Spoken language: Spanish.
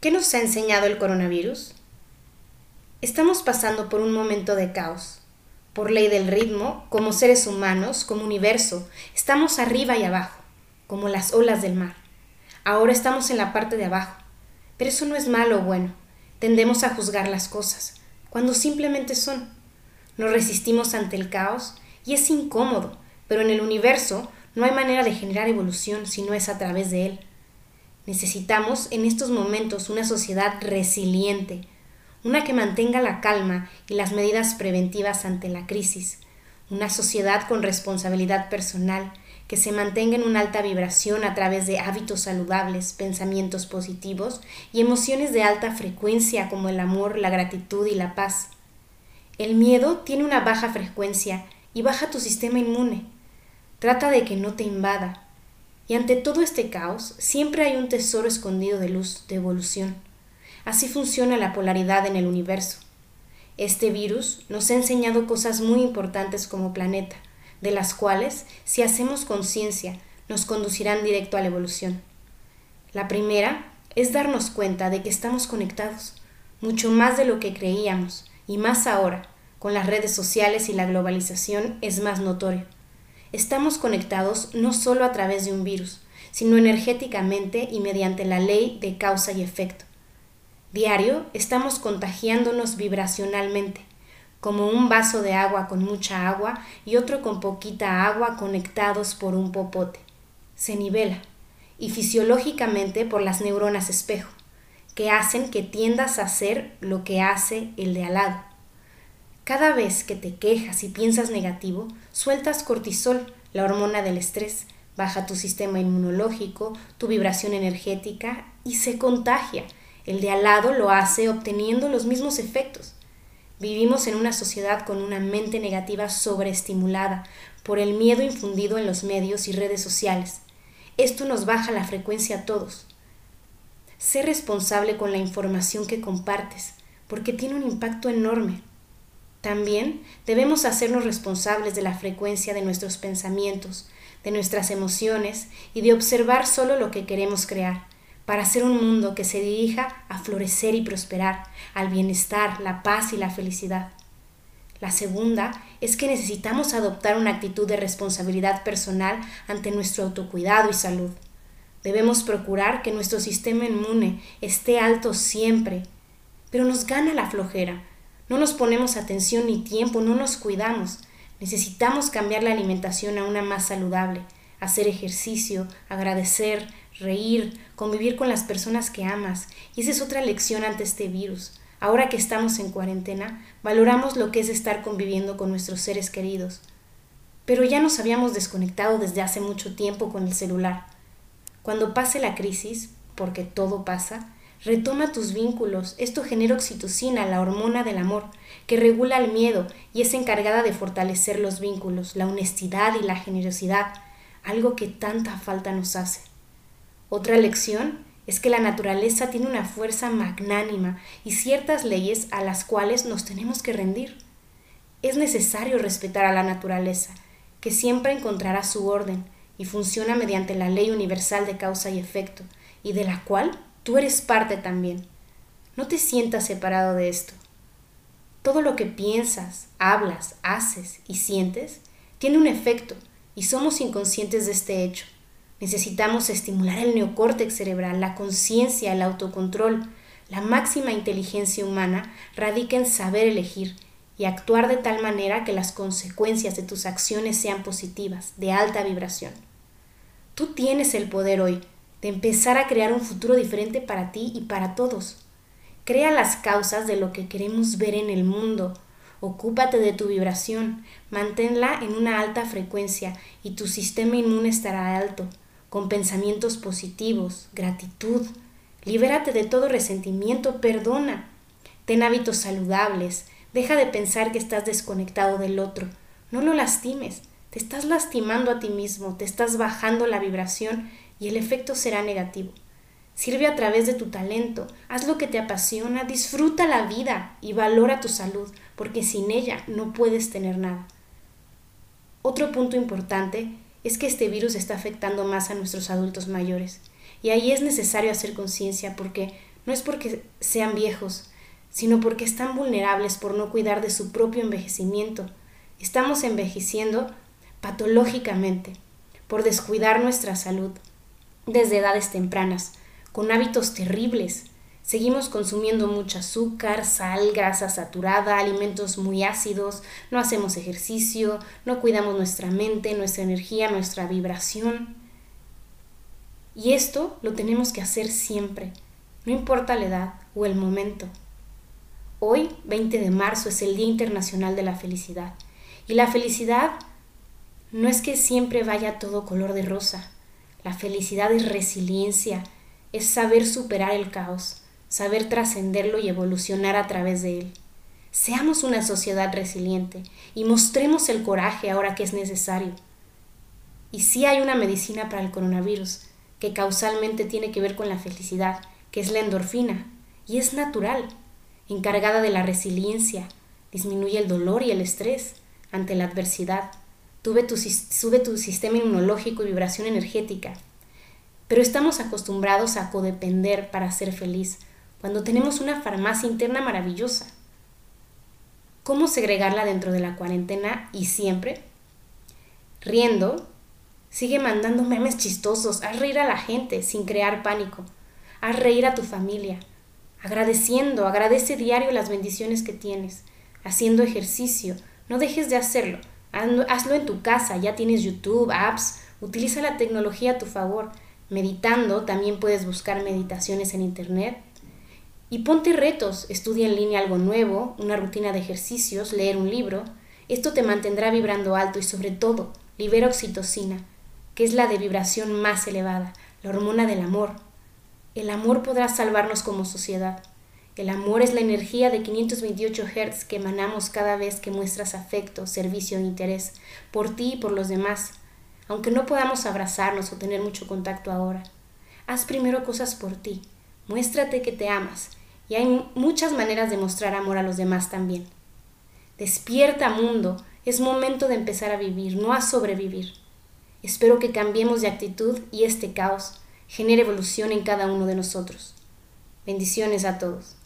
¿Qué nos ha enseñado el coronavirus? Estamos pasando por un momento de caos. Por ley del ritmo, como seres humanos, como universo, estamos arriba y abajo, como las olas del mar. Ahora estamos en la parte de abajo, pero eso no es malo o bueno. Tendemos a juzgar las cosas, cuando simplemente son. Nos resistimos ante el caos y es incómodo, pero en el universo no hay manera de generar evolución si no es a través de él. Necesitamos en estos momentos una sociedad resiliente, una que mantenga la calma y las medidas preventivas ante la crisis, una sociedad con responsabilidad personal, que se mantenga en una alta vibración a través de hábitos saludables, pensamientos positivos y emociones de alta frecuencia como el amor, la gratitud y la paz. El miedo tiene una baja frecuencia y baja tu sistema inmune. Trata de que no te invada, y ante todo este caos, siempre hay un tesoro escondido de luz, de evolución. Así funciona la polaridad en el universo. Este virus nos ha enseñado cosas muy importantes como planeta, de las cuales, si hacemos conciencia, nos conducirán directo a la evolución. La primera es darnos cuenta de que estamos conectados, mucho más de lo que creíamos, y más ahora, con las redes sociales y la globalización es más notorio. Estamos conectados no solo a través de un virus, sino energéticamente y mediante la ley de causa y efecto. Diario estamos contagiándonos vibracionalmente, como un vaso de agua con mucha agua y otro con poquita agua conectados por un popote. Se nivela, y fisiológicamente por las neuronas espejo, que hacen que tiendas a hacer lo que hace el de al lado. Cada vez que te quejas y piensas negativo, sueltas cortisol, la hormona del estrés, baja tu sistema inmunológico, tu vibración energética y se contagia. El de al lado lo hace obteniendo los mismos efectos. Vivimos en una sociedad con una mente negativa sobreestimulada por el miedo infundido en los medios y redes sociales. Esto nos baja la frecuencia a todos. Sé responsable con la información que compartes, porque tiene un impacto enorme. También debemos hacernos responsables de la frecuencia de nuestros pensamientos, de nuestras emociones y de observar solo lo que queremos crear, para hacer un mundo que se dirija a florecer y prosperar, al bienestar, la paz y la felicidad. La segunda es que necesitamos adoptar una actitud de responsabilidad personal ante nuestro autocuidado y salud. Debemos procurar que nuestro sistema inmune esté alto siempre, pero nos gana la flojera, no nos ponemos atención ni tiempo, no nos cuidamos. Necesitamos cambiar la alimentación a una más saludable, hacer ejercicio, agradecer, reír, convivir con las personas que amas. Y esa es otra lección ante este virus. Ahora que estamos en cuarentena, valoramos lo que es estar conviviendo con nuestros seres queridos. Pero ya nos habíamos desconectado desde hace mucho tiempo con el celular. Cuando pase la crisis, porque todo pasa, Retoma tus vínculos. Esto genera oxitocina, la hormona del amor, que regula el miedo y es encargada de fortalecer los vínculos, la honestidad y la generosidad, algo que tanta falta nos hace. Otra lección es que la naturaleza tiene una fuerza magnánima y ciertas leyes a las cuales nos tenemos que rendir. Es necesario respetar a la naturaleza, que siempre encontrará su orden y funciona mediante la ley universal de causa y efecto, y de la cual Tú eres parte también. No te sientas separado de esto. Todo lo que piensas, hablas, haces y sientes tiene un efecto y somos inconscientes de este hecho. Necesitamos estimular el neocórtex cerebral, la conciencia, el autocontrol. La máxima inteligencia humana radica en saber elegir y actuar de tal manera que las consecuencias de tus acciones sean positivas, de alta vibración. Tú tienes el poder hoy de empezar a crear un futuro diferente para ti y para todos. Crea las causas de lo que queremos ver en el mundo. Ocúpate de tu vibración, manténla en una alta frecuencia y tu sistema inmune estará alto, con pensamientos positivos, gratitud. Libérate de todo resentimiento, perdona. Ten hábitos saludables, deja de pensar que estás desconectado del otro. No lo lastimes, te estás lastimando a ti mismo, te estás bajando la vibración y el efecto será negativo. Sirve a través de tu talento, haz lo que te apasiona, disfruta la vida y valora tu salud, porque sin ella no puedes tener nada. Otro punto importante es que este virus está afectando más a nuestros adultos mayores, y ahí es necesario hacer conciencia porque no es porque sean viejos, sino porque están vulnerables por no cuidar de su propio envejecimiento. Estamos envejeciendo patológicamente por descuidar nuestra salud desde edades tempranas, con hábitos terribles. Seguimos consumiendo mucho azúcar, sal, grasa saturada, alimentos muy ácidos, no hacemos ejercicio, no cuidamos nuestra mente, nuestra energía, nuestra vibración. Y esto lo tenemos que hacer siempre, no importa la edad o el momento. Hoy, 20 de marzo, es el Día Internacional de la Felicidad. Y la felicidad no es que siempre vaya todo color de rosa. La felicidad es resiliencia, es saber superar el caos, saber trascenderlo y evolucionar a través de él. Seamos una sociedad resiliente y mostremos el coraje ahora que es necesario. Y sí hay una medicina para el coronavirus, que causalmente tiene que ver con la felicidad, que es la endorfina, y es natural, encargada de la resiliencia, disminuye el dolor y el estrés ante la adversidad, sube tu sistema inmunológico y vibración energética. Pero estamos acostumbrados a codepender para ser feliz, cuando tenemos una farmacia interna maravillosa. ¿Cómo segregarla dentro de la cuarentena y siempre? Riendo, sigue mandando memes chistosos, haz reír a la gente sin crear pánico, haz reír a tu familia, agradeciendo, agradece diario las bendiciones que tienes, haciendo ejercicio, no dejes de hacerlo, Hazlo en tu casa, ya tienes YouTube, apps, utiliza la tecnología a tu favor. Meditando, también puedes buscar meditaciones en Internet. Y ponte retos, estudia en línea algo nuevo, una rutina de ejercicios, leer un libro. Esto te mantendrá vibrando alto y sobre todo, libera oxitocina, que es la de vibración más elevada, la hormona del amor. El amor podrá salvarnos como sociedad. El amor es la energía de 528 Hz que emanamos cada vez que muestras afecto, servicio e interés por ti y por los demás, aunque no podamos abrazarnos o tener mucho contacto ahora. Haz primero cosas por ti, muéstrate que te amas, y hay muchas maneras de mostrar amor a los demás también. Despierta mundo, es momento de empezar a vivir, no a sobrevivir. Espero que cambiemos de actitud y este caos genere evolución en cada uno de nosotros. Bendiciones a todos.